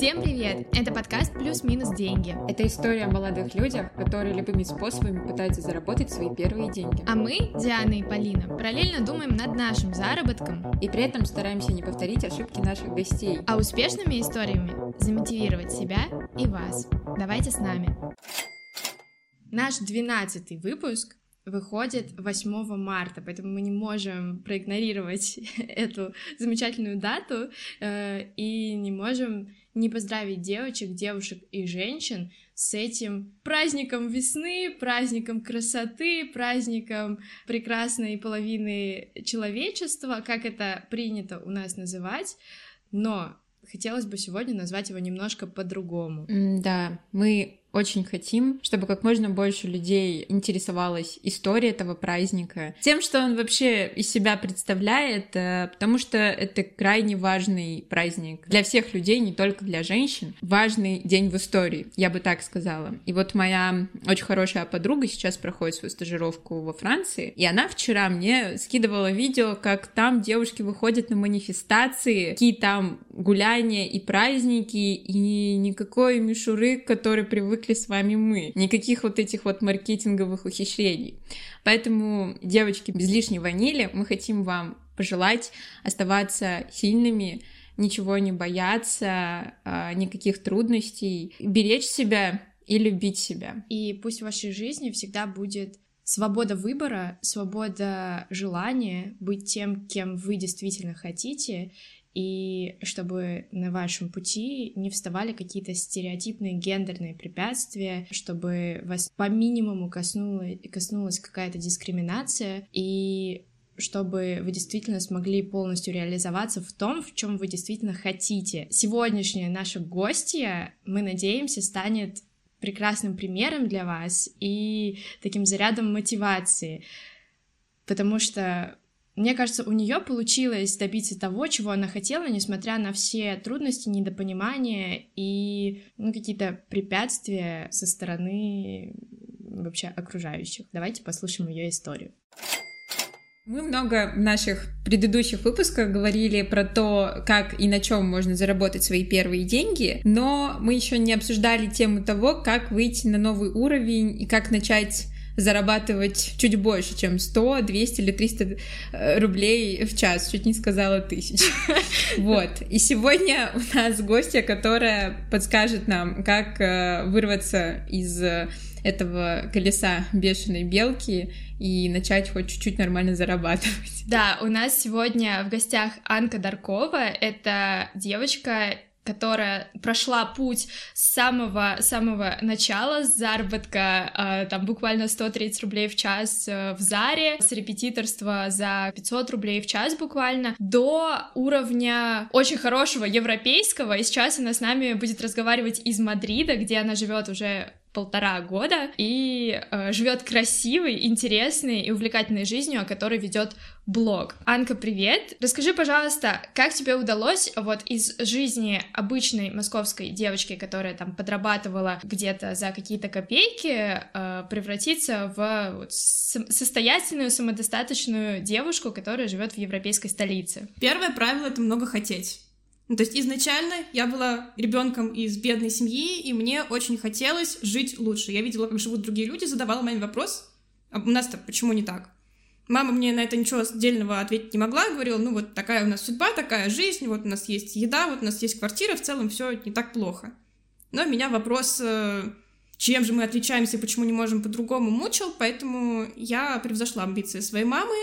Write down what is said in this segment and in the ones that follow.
Всем привет! Это подкаст «Плюс-минус деньги». Это история о молодых людях, которые любыми способами пытаются заработать свои первые деньги. А мы, Диана и Полина, параллельно думаем над нашим заработком. И при этом стараемся не повторить ошибки наших гостей. А успешными историями замотивировать себя и вас. Давайте с нами. Наш двенадцатый выпуск выходит 8 марта, поэтому мы не можем проигнорировать эту замечательную дату э, и не можем не поздравить девочек, девушек и женщин с этим праздником весны, праздником красоты, праздником прекрасной половины человечества, как это принято у нас называть. Но хотелось бы сегодня назвать его немножко по-другому. Да, мы очень хотим, чтобы как можно больше людей интересовалась историей этого праздника, тем, что он вообще из себя представляет, э, потому что это крайне важный праздник для всех людей, не только для женщин. Важный день в истории, я бы так сказала. И вот моя очень хорошая подруга сейчас проходит свою стажировку во Франции, и она вчера мне скидывала видео, как там девушки выходят на манифестации, какие там гуляния и праздники, и никакой мишуры, который привык привыкли с вами мы. Никаких вот этих вот маркетинговых ухищрений. Поэтому, девочки, без лишней ванили мы хотим вам пожелать оставаться сильными, ничего не бояться, а, никаких трудностей, беречь себя и любить себя. И пусть в вашей жизни всегда будет свобода выбора, свобода желания быть тем, кем вы действительно хотите, и чтобы на вашем пути не вставали какие-то стереотипные гендерные препятствия, чтобы вас по минимуму коснулась, коснулась какая-то дискриминация, и чтобы вы действительно смогли полностью реализоваться в том, в чем вы действительно хотите. Сегодняшняя наша гостья, мы надеемся, станет прекрасным примером для вас и таким зарядом мотивации, потому что мне кажется, у нее получилось добиться того, чего она хотела, несмотря на все трудности, недопонимания и ну, какие-то препятствия со стороны вообще окружающих. Давайте послушаем ее историю. Мы много в наших предыдущих выпусках говорили про то, как и на чем можно заработать свои первые деньги, но мы еще не обсуждали тему того, как выйти на новый уровень и как начать зарабатывать чуть больше, чем 100, 200 или 300 э, рублей в час. Чуть не сказала тысяч. Вот. И сегодня у нас гостья, которая подскажет нам, как э, вырваться из этого колеса бешеной белки и начать хоть чуть-чуть нормально зарабатывать. Да, у нас сегодня в гостях Анка Даркова. Это девочка которая прошла путь с самого самого начала, с заработка э, там буквально 130 рублей в час э, в Заре, с репетиторства за 500 рублей в час буквально, до уровня очень хорошего европейского, и сейчас она с нами будет разговаривать из Мадрида, где она живет уже полтора года и э, живет красивой, интересной и увлекательной жизнью, о которой ведет блог. Анка, привет! Расскажи, пожалуйста, как тебе удалось вот из жизни обычной московской девочки, которая там подрабатывала где-то за какие-то копейки, э, превратиться в вот, состоятельную, самодостаточную девушку, которая живет в европейской столице? Первое правило — это много хотеть. Ну, то есть изначально я была ребенком из бедной семьи, и мне очень хотелось жить лучше. Я видела, как живут другие люди, задавала маме вопрос, а у нас-то почему не так? Мама мне на это ничего отдельного ответить не могла, говорила, ну вот такая у нас судьба, такая жизнь, вот у нас есть еда, вот у нас есть квартира, в целом все не так плохо. Но меня вопрос, э, чем же мы отличаемся и почему не можем по-другому, мучил, поэтому я превзошла амбиции своей мамы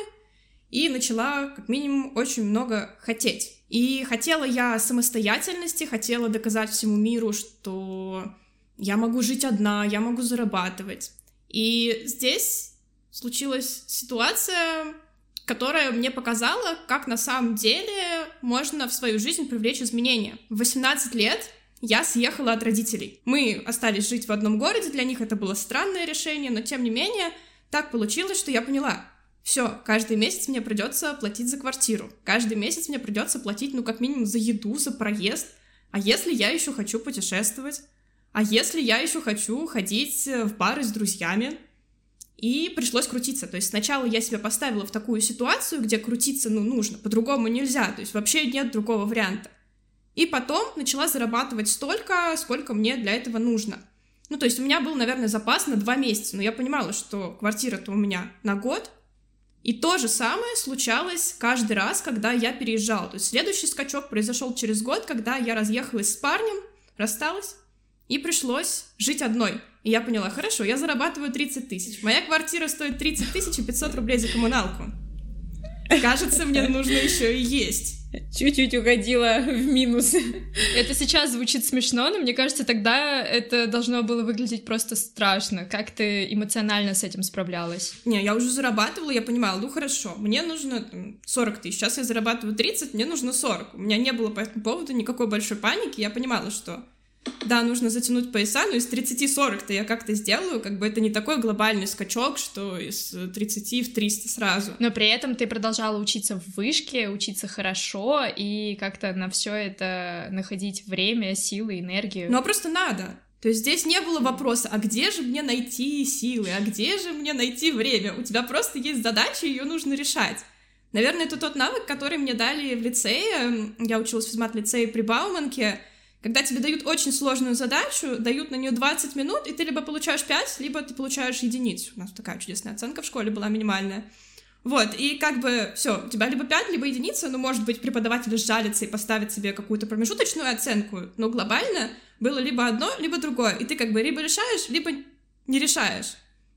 и начала, как минимум, очень много хотеть. И хотела я самостоятельности, хотела доказать всему миру, что я могу жить одна, я могу зарабатывать. И здесь случилась ситуация, которая мне показала, как на самом деле можно в свою жизнь привлечь изменения. В 18 лет я съехала от родителей. Мы остались жить в одном городе, для них это было странное решение, но тем не менее так получилось, что я поняла, все, каждый месяц мне придется платить за квартиру. Каждый месяц мне придется платить, ну, как минимум, за еду, за проезд. А если я еще хочу путешествовать? А если я еще хочу ходить э, в бары с друзьями? И пришлось крутиться. То есть сначала я себя поставила в такую ситуацию, где крутиться, ну, нужно, по-другому нельзя. То есть вообще нет другого варианта. И потом начала зарабатывать столько, сколько мне для этого нужно. Ну, то есть у меня был, наверное, запас на два месяца, но я понимала, что квартира-то у меня на год, и то же самое случалось каждый раз, когда я переезжала. То есть следующий скачок произошел через год, когда я разъехалась с парнем, рассталась, и пришлось жить одной. И я поняла, хорошо, я зарабатываю 30 тысяч. Моя квартира стоит 30 тысяч и 500 рублей за коммуналку. Кажется, мне нужно еще и есть. Чуть-чуть угодила в минус. Это сейчас звучит смешно, но мне кажется, тогда это должно было выглядеть просто страшно. Как ты эмоционально с этим справлялась? Не, я уже зарабатывала, я понимала, ну хорошо, мне нужно там, 40 тысяч, сейчас я зарабатываю 30, мне нужно 40. У меня не было по этому поводу никакой большой паники, я понимала, что да, нужно затянуть пояса, но из 30-40-то я как-то сделаю, как бы это не такой глобальный скачок, что из 30 в 300 сразу. Но при этом ты продолжала учиться в вышке, учиться хорошо и как-то на все это находить время, силы, энергию. Ну, а просто надо. То есть здесь не было вопроса, а где же мне найти силы, а где же мне найти время? У тебя просто есть задача, ее нужно решать. Наверное, это тот навык, который мне дали в лицее. Я училась в физмат-лицее при Бауманке, когда тебе дают очень сложную задачу, дают на нее 20 минут, и ты либо получаешь 5, либо ты получаешь единицу. У нас такая чудесная оценка в школе была минимальная. Вот, и как бы все, у тебя либо 5, либо единица, ну, может быть, преподаватель сжалится и поставит себе какую-то промежуточную оценку, но глобально было либо одно, либо другое, и ты как бы либо решаешь, либо не решаешь.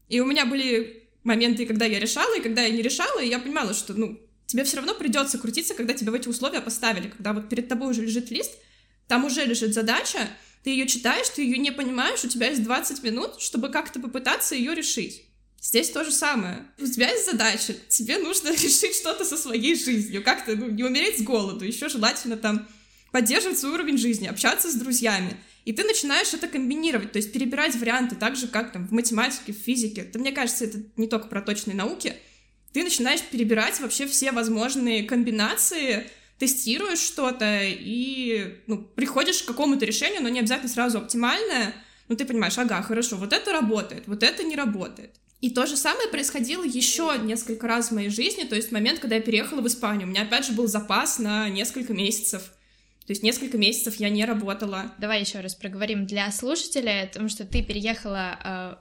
И у меня были моменты, когда я решала, и когда я не решала, и я понимала, что, ну, тебе все равно придется крутиться, когда тебя в эти условия поставили, когда вот перед тобой уже лежит лист, там уже лежит задача, ты ее читаешь, ты ее не понимаешь, у тебя есть 20 минут, чтобы как-то попытаться ее решить. Здесь то же самое. У тебя есть задача, тебе нужно решить что-то со своей жизнью, как-то ну, не умереть с голоду, еще желательно там поддерживать свой уровень жизни, общаться с друзьями. И ты начинаешь это комбинировать, то есть перебирать варианты, так же, как там в математике, в физике. Это, мне кажется, это не только про точные науки. Ты начинаешь перебирать вообще все возможные комбинации, тестируешь что-то и ну, приходишь к какому-то решению, но не обязательно сразу оптимальное, но ты понимаешь, ага, хорошо, вот это работает, вот это не работает. И то же самое происходило еще несколько раз в моей жизни, то есть момент, когда я переехала в Испанию. У меня опять же был запас на несколько месяцев то есть несколько месяцев я не работала. Давай еще раз проговорим для слушателей, потому что ты переехала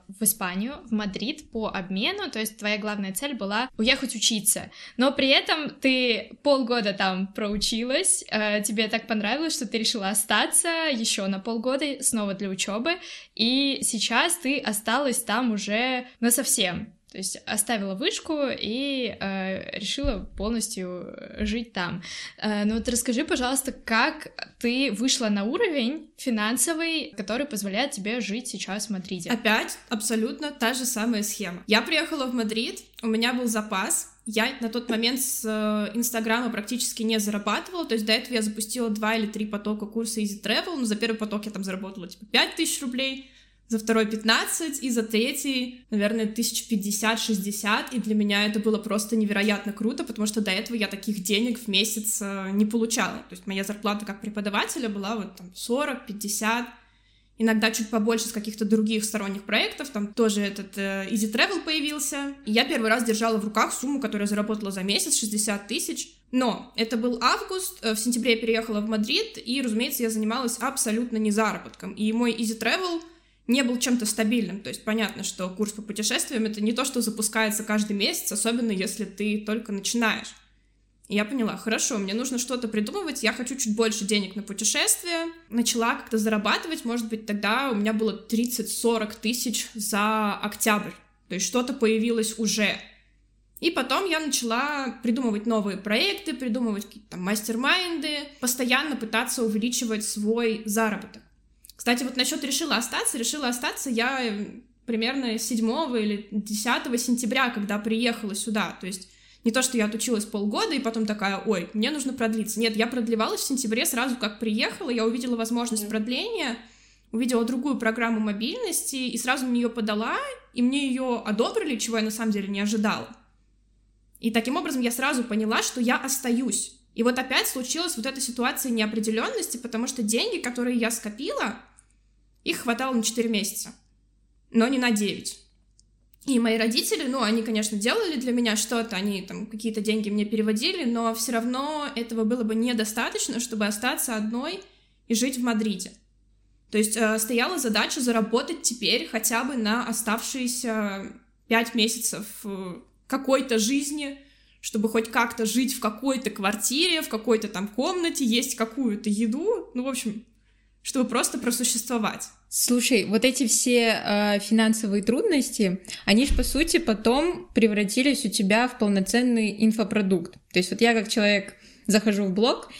э, в Испанию, в Мадрид по обмену, то есть твоя главная цель была уехать учиться, но при этом ты полгода там проучилась, э, тебе так понравилось, что ты решила остаться еще на полгода снова для учебы, и сейчас ты осталась там уже насовсем. То есть оставила вышку и э, решила полностью жить там. Э, ну вот расскажи, пожалуйста, как ты вышла на уровень финансовый, который позволяет тебе жить сейчас в Мадриде? Опять абсолютно та же самая схема. Я приехала в Мадрид, у меня был запас, я на тот момент с э, Инстаграма практически не зарабатывала, то есть до этого я запустила два или три потока курса Easy Travel, но за первый поток я там заработала типа 5 тысяч рублей, за второй 15 и за третий, наверное, 1050-60, и для меня это было просто невероятно круто, потому что до этого я таких денег в месяц э, не получала. То есть моя зарплата как преподавателя была вот там 40, 50, иногда чуть побольше с каких-то других сторонних проектов, там тоже этот э, Easy Travel появился. И я первый раз держала в руках сумму, которую я заработала за месяц, 60 тысяч. Но это был август, э, в сентябре я переехала в Мадрид, и, разумеется, я занималась абсолютно не заработком. И мой Easy Travel — не был чем-то стабильным. То есть понятно, что курс по путешествиям — это не то, что запускается каждый месяц, особенно если ты только начинаешь. И я поняла, хорошо, мне нужно что-то придумывать, я хочу чуть больше денег на путешествия. Начала как-то зарабатывать, может быть, тогда у меня было 30-40 тысяч за октябрь. То есть что-то появилось уже. И потом я начала придумывать новые проекты, придумывать какие-то мастер-майнды, постоянно пытаться увеличивать свой заработок. Кстати, вот насчет решила остаться, решила остаться я э, примерно 7 или 10 сентября, когда приехала сюда. То есть не то, что я отучилась полгода и потом такая, ой, мне нужно продлиться. Нет, я продлевалась в сентябре сразу, как приехала, я увидела возможность продления, увидела другую программу мобильности и сразу на нее подала, и мне ее одобрили, чего я на самом деле не ожидала. И таким образом я сразу поняла, что я остаюсь. И вот опять случилась вот эта ситуация неопределенности, потому что деньги, которые я скопила, их хватало на 4 месяца, но не на 9. И мои родители, ну, они, конечно, делали для меня что-то, они там какие-то деньги мне переводили, но все равно этого было бы недостаточно, чтобы остаться одной и жить в Мадриде. То есть э, стояла задача заработать теперь хотя бы на оставшиеся пять месяцев э, какой-то жизни, чтобы хоть как-то жить в какой-то квартире, в какой-то там комнате, есть какую-то еду, ну, в общем, чтобы просто просуществовать. Слушай, вот эти все э, финансовые трудности, они же по сути потом превратились у тебя в полноценный инфопродукт. То есть вот я как человек захожу в блог,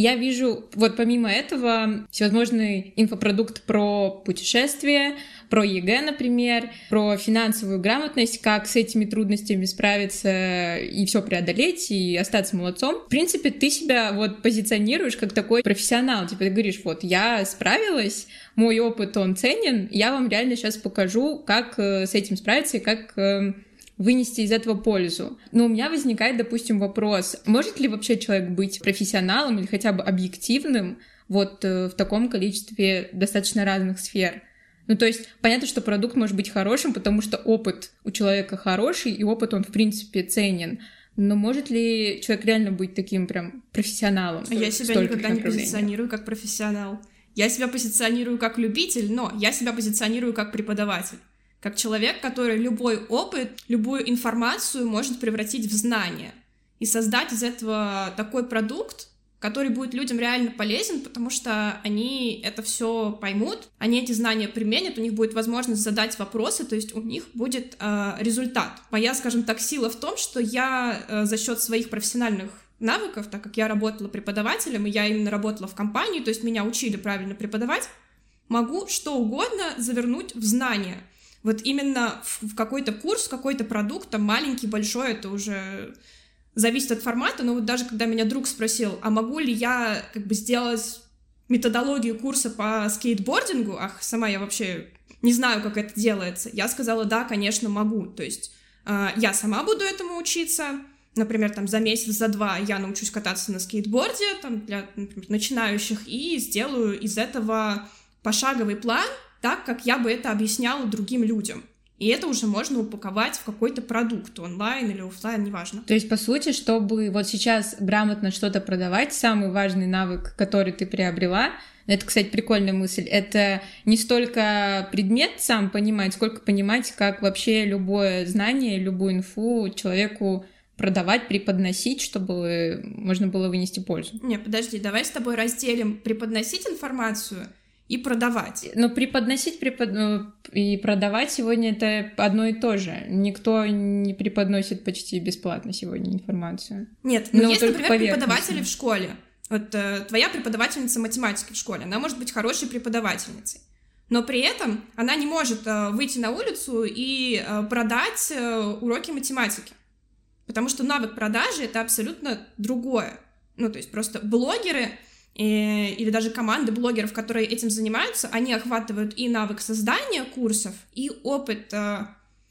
я вижу, вот помимо этого, всевозможный инфопродукт про путешествия, про ЕГЭ, например, про финансовую грамотность, как с этими трудностями справиться и все преодолеть, и остаться молодцом. В принципе, ты себя вот позиционируешь как такой профессионал. Типа ты говоришь, вот, я справилась, мой опыт, он ценен, я вам реально сейчас покажу, как э, с этим справиться и как э, вынести из этого пользу. Но у меня возникает, допустим, вопрос, может ли вообще человек быть профессионалом или хотя бы объективным вот э, в таком количестве достаточно разных сфер? Ну, то есть, понятно, что продукт может быть хорошим, потому что опыт у человека хороший, и опыт он, в принципе, ценен. Но может ли человек реально быть таким прям профессионалом? А я себя никогда не позиционирую как профессионал. Я себя позиционирую как любитель, но я себя позиционирую как преподаватель. Как человек, который любой опыт, любую информацию может превратить в знание. И создать из этого такой продукт, который будет людям реально полезен, потому что они это все поймут, они эти знания применят, у них будет возможность задать вопросы, то есть у них будет э, результат. Моя, скажем так, сила в том, что я э, за счет своих профессиональных навыков, так как я работала преподавателем, и я именно работала в компании, то есть меня учили правильно преподавать, могу что угодно завернуть в знания. Вот именно в, какой-то курс, в какой-то продукт, там маленький, большой, это уже зависит от формата, но вот даже когда меня друг спросил, а могу ли я как бы сделать методологию курса по скейтбордингу, ах, сама я вообще не знаю, как это делается, я сказала, да, конечно, могу, то есть э, я сама буду этому учиться, например, там за месяц, за два я научусь кататься на скейтборде, там для например, начинающих, и сделаю из этого пошаговый план, так, как я бы это объясняла другим людям. И это уже можно упаковать в какой-то продукт, онлайн или офлайн, неважно. То есть, по сути, чтобы вот сейчас грамотно что-то продавать, самый важный навык, который ты приобрела, это, кстати, прикольная мысль, это не столько предмет сам понимать, сколько понимать, как вообще любое знание, любую инфу человеку продавать, преподносить, чтобы можно было вынести пользу. Не, подожди, давай с тобой разделим преподносить информацию — и продавать. Но преподносить препод... Ну, и продавать сегодня это одно и то же. Никто не преподносит почти бесплатно сегодня информацию. Нет, но, но есть, например, преподаватели в школе. Вот э, твоя преподавательница математики в школе, она может быть хорошей преподавательницей. Но при этом она не может э, выйти на улицу и э, продать э, уроки математики. Потому что навык продажи это абсолютно другое. Ну, то есть просто блогеры Э, или даже команды блогеров, которые этим занимаются, они охватывают и навык создания курсов, и опыт э,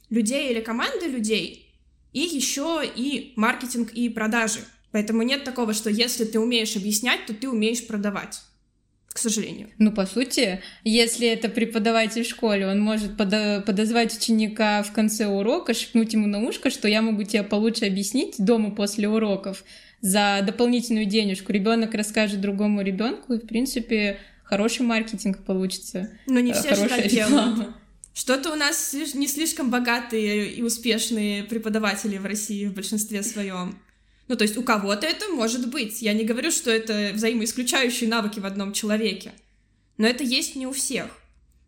людей или команды людей, и еще и маркетинг и продажи. Поэтому нет такого, что если ты умеешь объяснять, то ты умеешь продавать. К сожалению. Ну, по сути, если это преподаватель в школе, он может подозвать ученика в конце урока, шепнуть ему на ушко, что я могу тебе получше объяснить дома после уроков, за дополнительную денежку ребенок расскажет другому ребенку, и, в принципе, хороший маркетинг получится. Но не все же так делают. Что-то у нас не слишком богатые и успешные преподаватели в России в большинстве своем. Ну, то есть у кого-то это может быть. Я не говорю, что это взаимоисключающие навыки в одном человеке. Но это есть не у всех.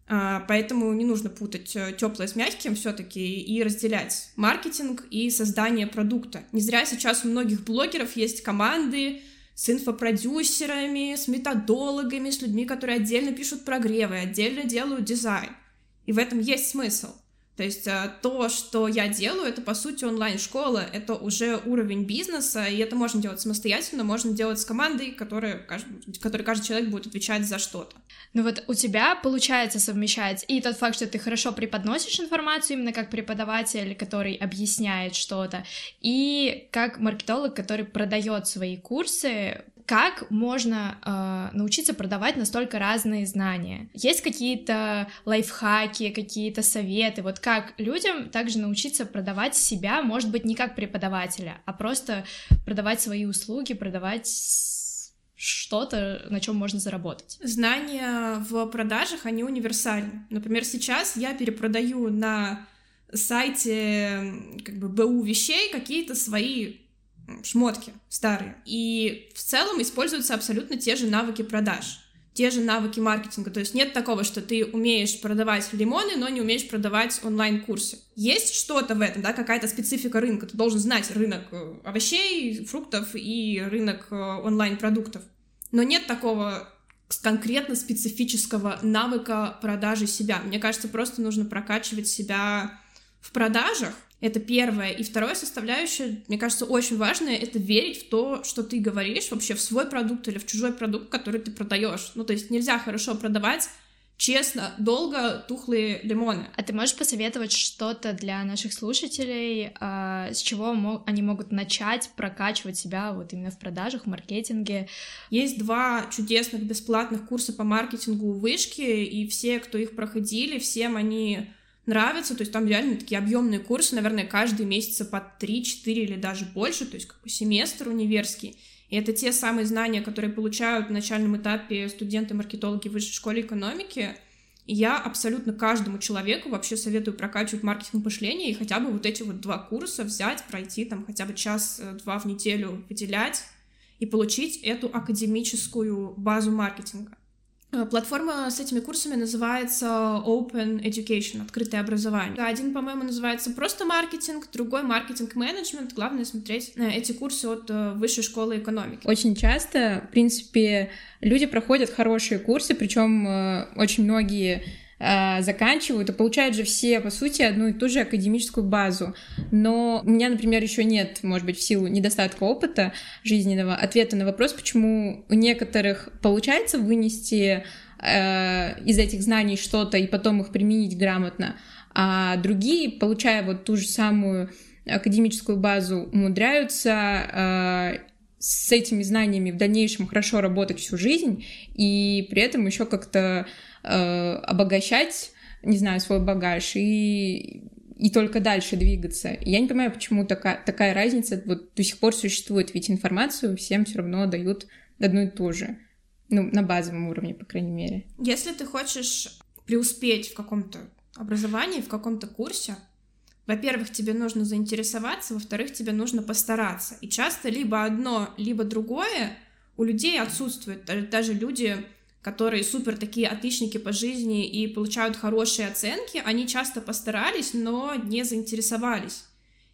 А, поэтому не нужно путать э, теплое с мягким все-таки и разделять маркетинг и создание продукта. Не зря сейчас у многих блогеров есть команды с инфопродюсерами, с методологами, с людьми, которые отдельно пишут прогревы, отдельно делают дизайн. И в этом есть смысл. То есть э, то, что я делаю, это по сути онлайн-школа, это уже уровень бизнеса, и это можно делать самостоятельно, можно делать с командой, которая, которой каждый человек будет отвечать за что-то. Ну вот у тебя получается совмещать и тот факт, что ты хорошо преподносишь информацию именно как преподаватель, который объясняет что-то, и как маркетолог, который продает свои курсы, как можно э, научиться продавать настолько разные знания? Есть какие-то лайфхаки, какие-то советы? Вот как людям также научиться продавать себя, может быть, не как преподавателя, а просто продавать свои услуги, продавать что-то, на чем можно заработать. Знания в продажах, они универсальны. Например, сейчас я перепродаю на сайте как бы БУ вещей какие-то свои шмотки старые. И в целом используются абсолютно те же навыки продаж, те же навыки маркетинга. То есть нет такого, что ты умеешь продавать лимоны, но не умеешь продавать онлайн-курсы. Есть что-то в этом, да, какая-то специфика рынка. Ты должен знать рынок э, овощей, фруктов и рынок э, онлайн-продуктов. Но нет такого конкретно специфического навыка продажи себя. Мне кажется, просто нужно прокачивать себя в продажах, это первое. И второе составляющее, мне кажется, очень важное, это верить в то, что ты говоришь, вообще в свой продукт или в чужой продукт, который ты продаешь. Ну, то есть нельзя хорошо продавать честно, долго тухлые лимоны. А ты можешь посоветовать что-то для наших слушателей, э, с чего они могут начать прокачивать себя вот именно в продажах, в маркетинге? Есть два чудесных бесплатных курса по маркетингу у Вышки, и все, кто их проходили, всем они нравится, то есть там реально такие объемные курсы, наверное, каждый месяц по 3-4 или даже больше, то есть как бы семестр универский. И это те самые знания, которые получают на начальном этапе студенты-маркетологи в высшей школе экономики. И я абсолютно каждому человеку вообще советую прокачивать маркетинг мышления и хотя бы вот эти вот два курса взять, пройти там хотя бы час-два в неделю выделять и получить эту академическую базу маркетинга. Э, платформа с этими курсами называется Open Education, открытое образование. Один, по-моему, называется просто маркетинг, другой маркетинг-менеджмент. Главное смотреть на эти курсы от э, Высшей школы экономики. Очень часто, в принципе, люди проходят хорошие курсы, причем э, очень многие Э, заканчивают и получают же все, по сути, одну и ту же академическую базу. Но у меня, например, еще нет, может быть, в силу недостатка опыта жизненного, ответа на вопрос, почему у некоторых получается вынести э, из этих знаний что-то и потом их применить грамотно, а другие, получая вот ту же самую академическую базу, умудряются э, с этими знаниями в дальнейшем хорошо работать всю жизнь и при этом еще как-то э, обогащать, не знаю, свой багаж и и только дальше двигаться. Я не понимаю, почему такая, такая разница вот до сих пор существует, ведь информацию всем все равно дают одну и ту же. Ну, на базовом уровне, по крайней мере. Если ты хочешь преуспеть в каком-то образовании, в каком-то курсе, во-первых, тебе нужно заинтересоваться, во-вторых, тебе нужно постараться. И часто либо одно, либо другое у людей отсутствует. Даже, люди которые супер такие отличники по жизни и получают хорошие оценки, они часто постарались, но не заинтересовались.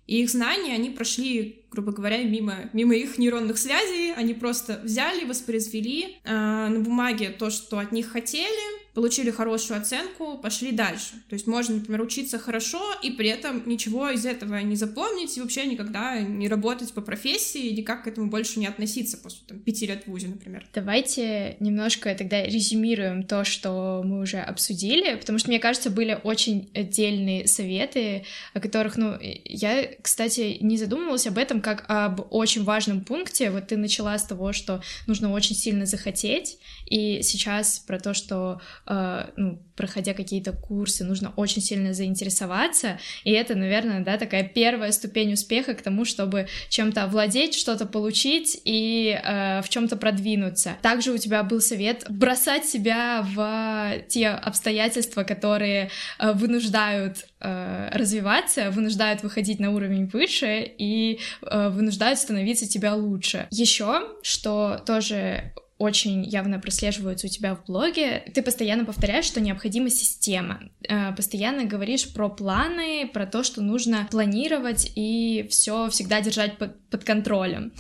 И их знания, они прошли, грубо говоря, мимо, мимо их нейронных связей, они просто взяли, воспроизвели э, на бумаге то, что от них хотели, получили хорошую оценку, пошли дальше. То есть можно, например, учиться хорошо и при этом ничего из этого не запомнить и вообще никогда не работать по профессии и никак к этому больше не относиться после там, пяти лет в ВУЗе, например. Давайте немножко тогда резюмируем то, что мы уже обсудили, потому что, мне кажется, были очень отдельные советы, о которых, ну, я, кстати, не задумывалась об этом как об очень важном пункте. Вот ты начала с того, что нужно очень сильно захотеть, и сейчас про то, что э, ну, проходя какие-то курсы, нужно очень сильно заинтересоваться, и это, наверное, да, такая первая ступень успеха к тому, чтобы чем-то овладеть, что-то получить и э, в чем-то продвинуться. Также у тебя был совет бросать себя в те обстоятельства, которые э, вынуждают э, развиваться, вынуждают выходить на уровень выше и э, вынуждают становиться тебя лучше. Еще, что тоже очень явно прослеживаются у тебя в блоге, ты постоянно повторяешь, что необходима система. Э, постоянно говоришь про планы, про то, что нужно планировать и все всегда держать под, под контролем.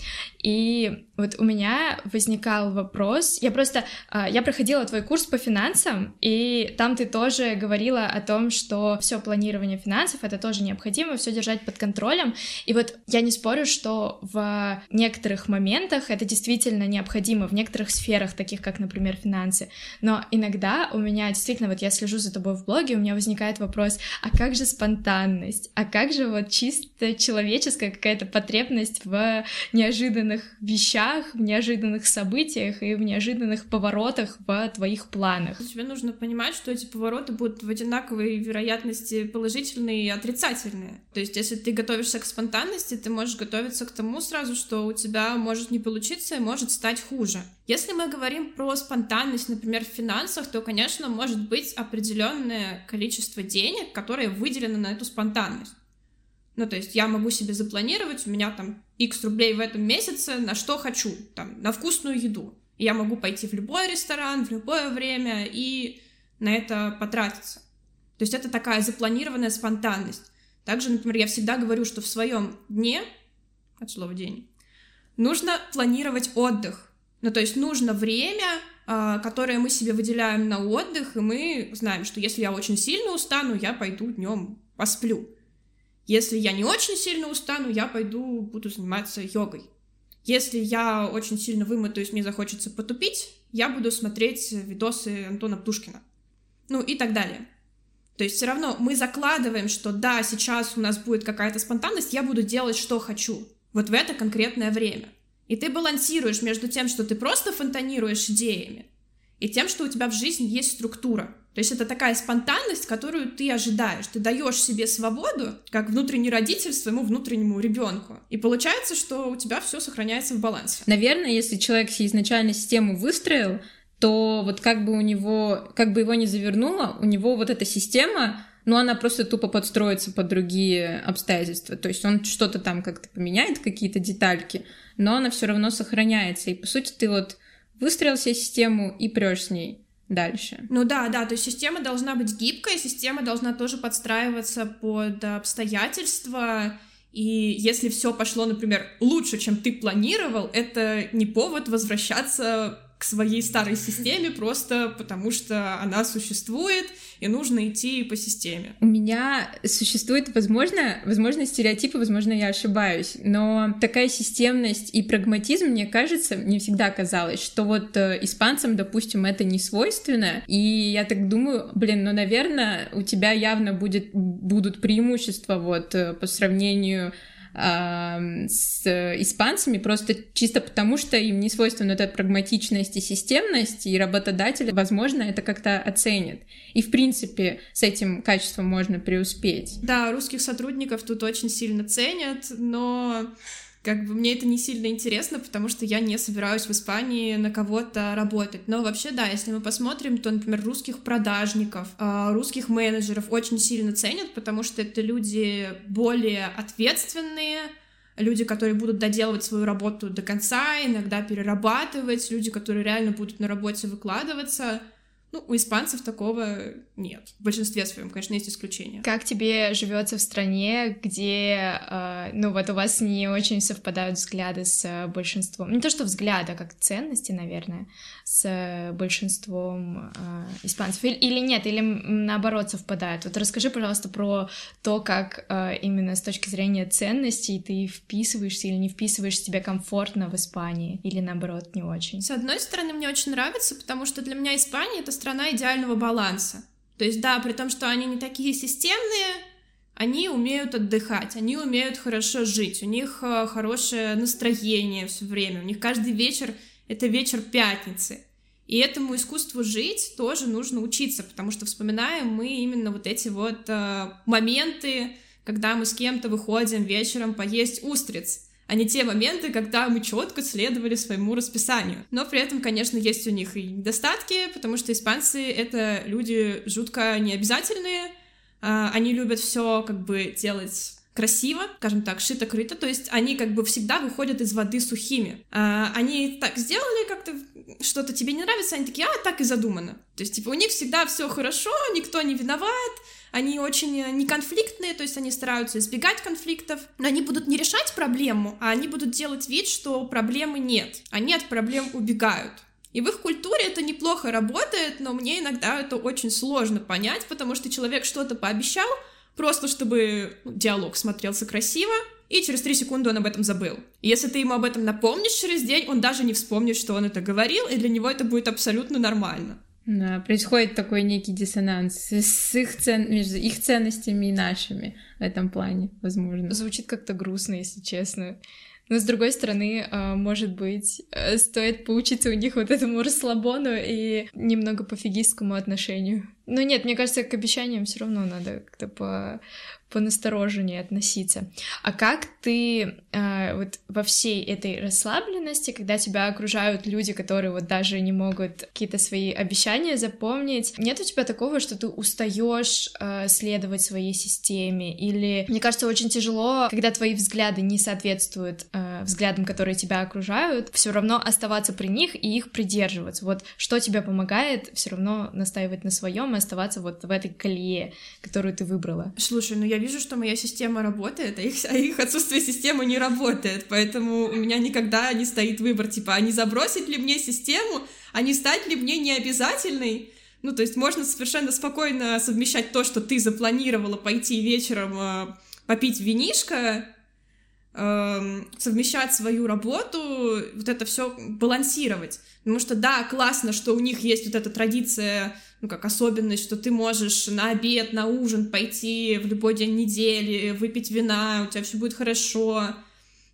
И вот у меня возникал вопрос, я просто, э, я проходила твой курс по финансам, и там ты тоже говорила о том, что все планирование финансов это тоже необходимо, все держать под контролем. И вот я не спорю, что в некоторых моментах это действительно необходимо, в некоторых сферах, таких как, например, финансы. Но иногда у меня действительно, вот я слежу за тобой в блоге, у меня возникает вопрос, а как же спонтанность? А как же вот чисто человеческая какая-то потребность в неожиданных вещах, в неожиданных событиях и в неожиданных поворотах в твоих планах? Тебе нужно понимать, что эти повороты будут в одинаковой вероятности положительные и отрицательные. То есть, если ты готовишься к спонтанности, ты можешь готовиться к тому сразу, что у тебя может не получиться и может стать хуже. Если мы говорим про спонтанность, например, в финансах, то, конечно, может быть определенное количество денег, которое выделено на эту спонтанность. Ну, то есть я могу себе запланировать, у меня там x рублей в этом месяце, на что хочу, там, на вкусную еду. Я могу пойти в любой ресторан, в любое время и на это потратиться. То есть это такая запланированная спонтанность. Также, например, я всегда говорю, что в своем дне, от слова день, нужно планировать отдых. Ну, то есть нужно время, а, которое мы себе выделяем на отдых, и мы знаем, что если я очень сильно устану, я пойду днем посплю. Если я не очень сильно устану, я пойду буду заниматься йогой. Если я очень сильно вымотаюсь, мне захочется потупить, я буду смотреть видосы Антона Птушкина. Ну и так далее. То есть все равно мы закладываем, что да, сейчас у нас будет какая-то спонтанность, я буду делать, что хочу. Вот в это конкретное время. И ты балансируешь между тем, что ты просто фонтанируешь идеями, и тем, что у тебя в жизни есть структура. То есть это такая спонтанность, которую ты ожидаешь. Ты даешь себе свободу, как внутренний родитель своему внутреннему ребенку. И получается, что у тебя все сохраняется в балансе. Наверное, если человек изначально систему выстроил, то вот как бы у него, как бы его не завернуло, у него вот эта система, ну, она просто тупо подстроится под другие обстоятельства. То есть он что-то там как-то поменяет, какие-то детальки, но она все равно сохраняется. И, по сути, ты вот выстроил себе систему и прешь с ней дальше. Ну да, да, то есть система должна быть гибкая, система должна тоже подстраиваться под обстоятельства, и если все пошло, например, лучше, чем ты планировал, это не повод возвращаться своей старой системе просто потому, что она существует, и нужно идти по системе. У меня существует, возможно, возможно, стереотипы, возможно, я ошибаюсь, но такая системность и прагматизм, мне кажется, мне всегда казалось, что вот э, испанцам, допустим, это не свойственно, и я так думаю, блин, ну, наверное, у тебя явно будет, будут преимущества вот э, по сравнению с испанцами, просто чисто потому, что им не свойственна эта прагматичность и системность, и работодатель, возможно, это как-то оценит. И, в принципе, с этим качеством можно преуспеть. Да, русских сотрудников тут очень сильно ценят, но как бы мне это не сильно интересно, потому что я не собираюсь в Испании на кого-то работать. Но вообще, да, если мы посмотрим, то, например, русских продажников, а, русских менеджеров очень сильно ценят, потому что это люди более ответственные, люди, которые будут доделывать свою работу до конца, иногда перерабатывать, люди, которые реально будут на работе выкладываться. Ну, у испанцев такого нет. В большинстве своем, конечно, есть исключения. Как тебе живется в стране, где, э, ну, вот у вас не очень совпадают взгляды с большинством, не то что взгляды, а как ценности, наверное, с большинством э, испанцев, или, или нет, или наоборот совпадают. Вот расскажи, пожалуйста, про то, как э, именно с точки зрения ценностей ты вписываешься или не вписываешься, тебе комфортно в Испании, или наоборот не очень. С одной стороны, мне очень нравится, потому что для меня Испания — это страна идеального баланса. То есть, да, при том, что они не такие системные, они умеют отдыхать, они умеют хорошо жить, у них э, хорошее настроение все время, у них каждый вечер — это вечер пятницы. И этому искусству жить тоже нужно учиться, потому что вспоминаем мы именно вот эти вот э, моменты, когда мы с кем-то выходим вечером поесть устриц а не те моменты, когда мы четко следовали своему расписанию. Но при этом, конечно, есть у них и недостатки, потому что испанцы — это люди жутко необязательные, а, они любят все как бы делать красиво, скажем так, шито-крыто, то есть они как бы всегда выходят из воды сухими. А, они так сделали как-то что-то тебе не нравится, они такие, а, так и задумано. То есть, типа, у них всегда все хорошо, никто не виноват, они очень э, неконфликтные, то есть они стараются избегать конфликтов, но они будут не решать проблему, а они будут делать вид, что проблемы нет. Они от проблем убегают. И в их культуре это неплохо работает, но мне иногда это очень сложно понять, потому что человек что-то пообещал, просто чтобы диалог смотрелся красиво, и через три секунды он об этом забыл. И если ты ему об этом напомнишь через день, он даже не вспомнит, что он это говорил, и для него это будет абсолютно нормально. Да, происходит такой некий диссонанс с их цен... между их ценностями и нашими в этом плане, возможно. Звучит как-то грустно, если честно. Но с другой стороны, а, может быть, э, стоит поучиться у них вот этому расслабону и немного пофигистскому отношению. Но нет, мне кажется, к обещаниям все равно надо как-то по понастороженнее относиться. А как ты э, вот во всей этой расслабленности, когда тебя окружают люди, которые вот даже не могут какие-то свои обещания запомнить, нет у тебя такого, что ты устаешь э, следовать своей системе? Или мне кажется, очень тяжело, когда твои взгляды не соответствуют э, взглядам, которые тебя окружают, все равно оставаться при них и их придерживаться. Вот что тебе помогает все равно настаивать на своем и оставаться вот в этой колее, которую ты выбрала? Слушай, ну я вижу, что моя система работает, а их, а их отсутствие системы не работает, поэтому у меня никогда не стоит выбор, типа, а не забросить ли мне систему, а не стать ли мне необязательной, ну, то есть можно совершенно спокойно совмещать то, что ты запланировала пойти вечером э, попить винишко, совмещать свою работу, вот это все балансировать. Потому что да, классно, что у них есть вот эта традиция ну, как особенность, что ты можешь на обед, на ужин пойти в любой день недели, выпить вина, у тебя все будет хорошо,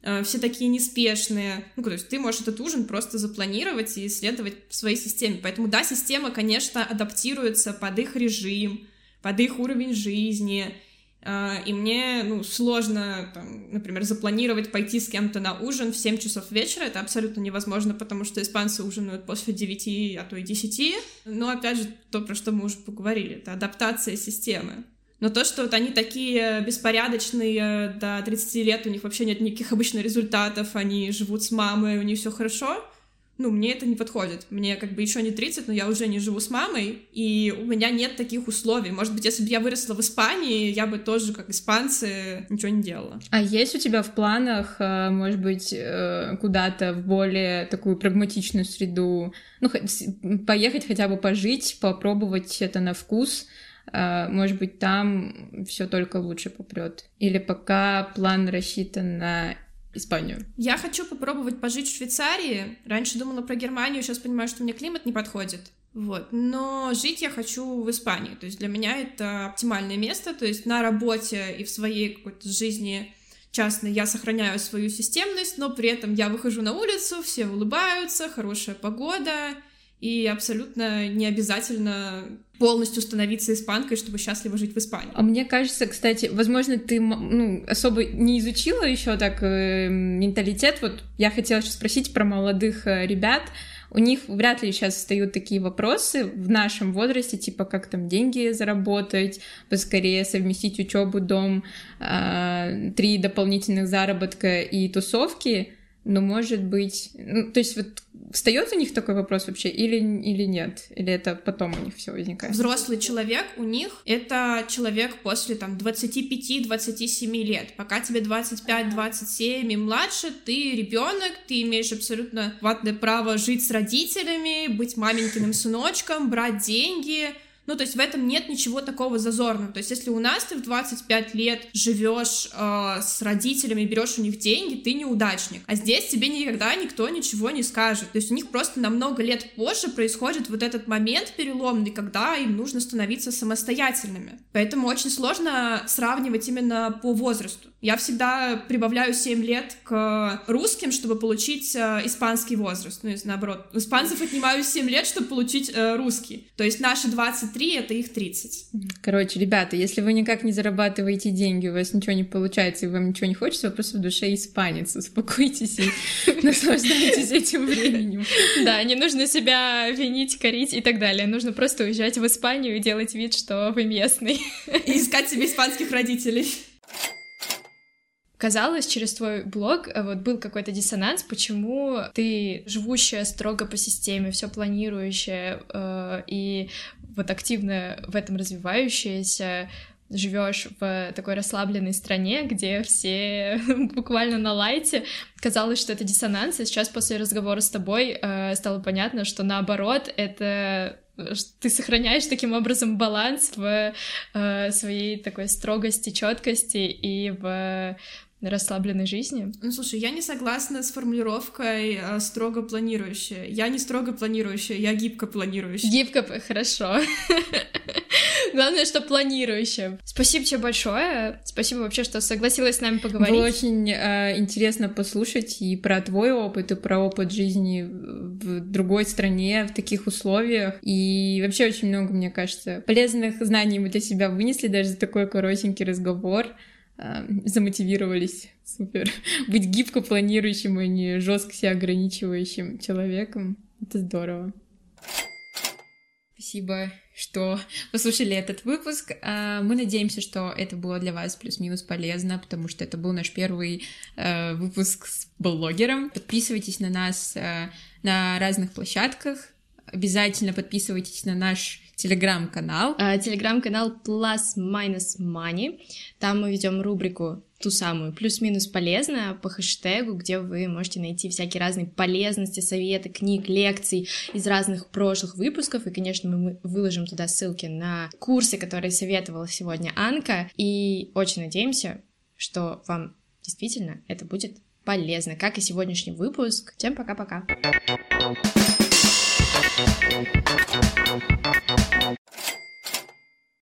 э, все такие неспешные. Ну, то есть ты можешь этот ужин просто запланировать и исследовать в своей системе. Поэтому, да, система, конечно, адаптируется под их режим, под их уровень жизни, и мне, ну, сложно, там, например, запланировать пойти с кем-то на ужин в 7 часов вечера. Это абсолютно невозможно, потому что испанцы ужинают после 9, а то и 10. Но, опять же, то, про что мы уже поговорили, это адаптация системы. Но то, что вот они такие беспорядочные до 30 лет, у них вообще нет никаких обычных результатов, они живут с мамой, у них все хорошо, ну, мне это не подходит. Мне как бы еще не 30, но я уже не живу с мамой, и у меня нет таких условий. Может быть, если бы я выросла в Испании, я бы тоже, как испанцы, ничего не делала. А есть у тебя в планах, э, может быть, э, куда-то в более такую прагматичную среду, ну, поехать хотя бы пожить, попробовать это на вкус, э, может быть, там все только лучше попрет. Или пока план рассчитан на Испанию. Я хочу попробовать пожить в Швейцарии. Раньше думала про Германию, сейчас понимаю, что мне климат не подходит. Вот. Но жить я хочу в Испании. То есть для меня это оптимальное место. То есть на работе и в своей какой-то жизни частной я сохраняю свою системность, но при этом я выхожу на улицу, все улыбаются, хорошая погода, и абсолютно не обязательно полностью становиться испанкой, чтобы счастливо жить в Испании. А мне кажется, кстати, возможно, ты ну, особо не изучила еще так э, менталитет. Вот я хотела сейчас спросить про молодых э, ребят. У них вряд ли сейчас встают такие вопросы в нашем возрасте, типа как там деньги заработать, поскорее совместить учебу, дом, э, три дополнительных заработка и тусовки но может быть, ну, то есть вот встает у них такой вопрос вообще или, или нет? Или это потом у них все возникает? Взрослый человек у них — это человек после там 25-27 лет. Пока тебе 25-27 и младше, ты ребенок, ты имеешь абсолютно ватное право жить с родителями, быть маменькиным сыночком, брать деньги — ну, то есть в этом нет ничего такого зазорного. То есть если у нас ты в 25 лет живешь э, с родителями, берешь у них деньги, ты неудачник. А здесь тебе никогда никто ничего не скажет. То есть у них просто намного лет позже происходит вот этот момент переломный, когда им нужно становиться самостоятельными. Поэтому очень сложно сравнивать именно по возрасту. Я всегда прибавляю 7 лет к русским, чтобы получить э, испанский возраст. Ну, если наоборот. У испанцев отнимаю 7 лет, чтобы получить э, русский. То есть наши 23 — это их 30. Короче, ребята, если вы никак не зарабатываете деньги, у вас ничего не получается, и вам ничего не хочется, вы просто в душе испанец. Успокойтесь и наслаждайтесь этим временем. Да, не нужно себя винить, корить и так далее. Нужно просто уезжать в Испанию и делать вид, что вы местный. И искать себе испанских родителей казалось, через твой блог э, вот был какой-то диссонанс, почему ты живущая строго по системе, все планирующая э, и вот активно в этом развивающаяся, живешь в такой расслабленной стране, где все буквально на лайте. Казалось, что это диссонанс, и сейчас после разговора с тобой э, стало понятно, что наоборот, это ты сохраняешь таким образом баланс в э, своей такой строгости, четкости и в расслабленной жизни. Ну, слушай, я не согласна с формулировкой э, строго планирующая. Я не строго планирующая, я гибко планирующая. Гибко, хорошо. Главное, что планирующая. Спасибо тебе большое. Спасибо вообще, что согласилась с нами поговорить. Было очень э, интересно послушать и про твой опыт, и про опыт жизни в другой стране, в таких условиях. И вообще очень много, мне кажется, полезных знаний мы для себя вынесли даже за такой коротенький разговор. Э, замотивировались. Супер. Быть гибко планирующим, а не жестко себя ограничивающим человеком. Это здорово. Спасибо, что послушали этот выпуск. А, мы надеемся, что это было для вас плюс-минус полезно, потому что это был наш первый э, выпуск с блогером. Подписывайтесь на нас э, на разных площадках. Обязательно подписывайтесь на наш телеграм-канал. А, телеграм-канал Plus Minus Money. Там мы ведем рубрику ту самую плюс-минус полезно по хэштегу, где вы можете найти всякие разные полезности, советы, книг, лекций из разных прошлых выпусков. И, конечно, мы выложим туда ссылки на курсы, которые советовала сегодня Анка. И очень надеемся, что вам действительно это будет полезно, как и сегодняшний выпуск. Всем пока-пока.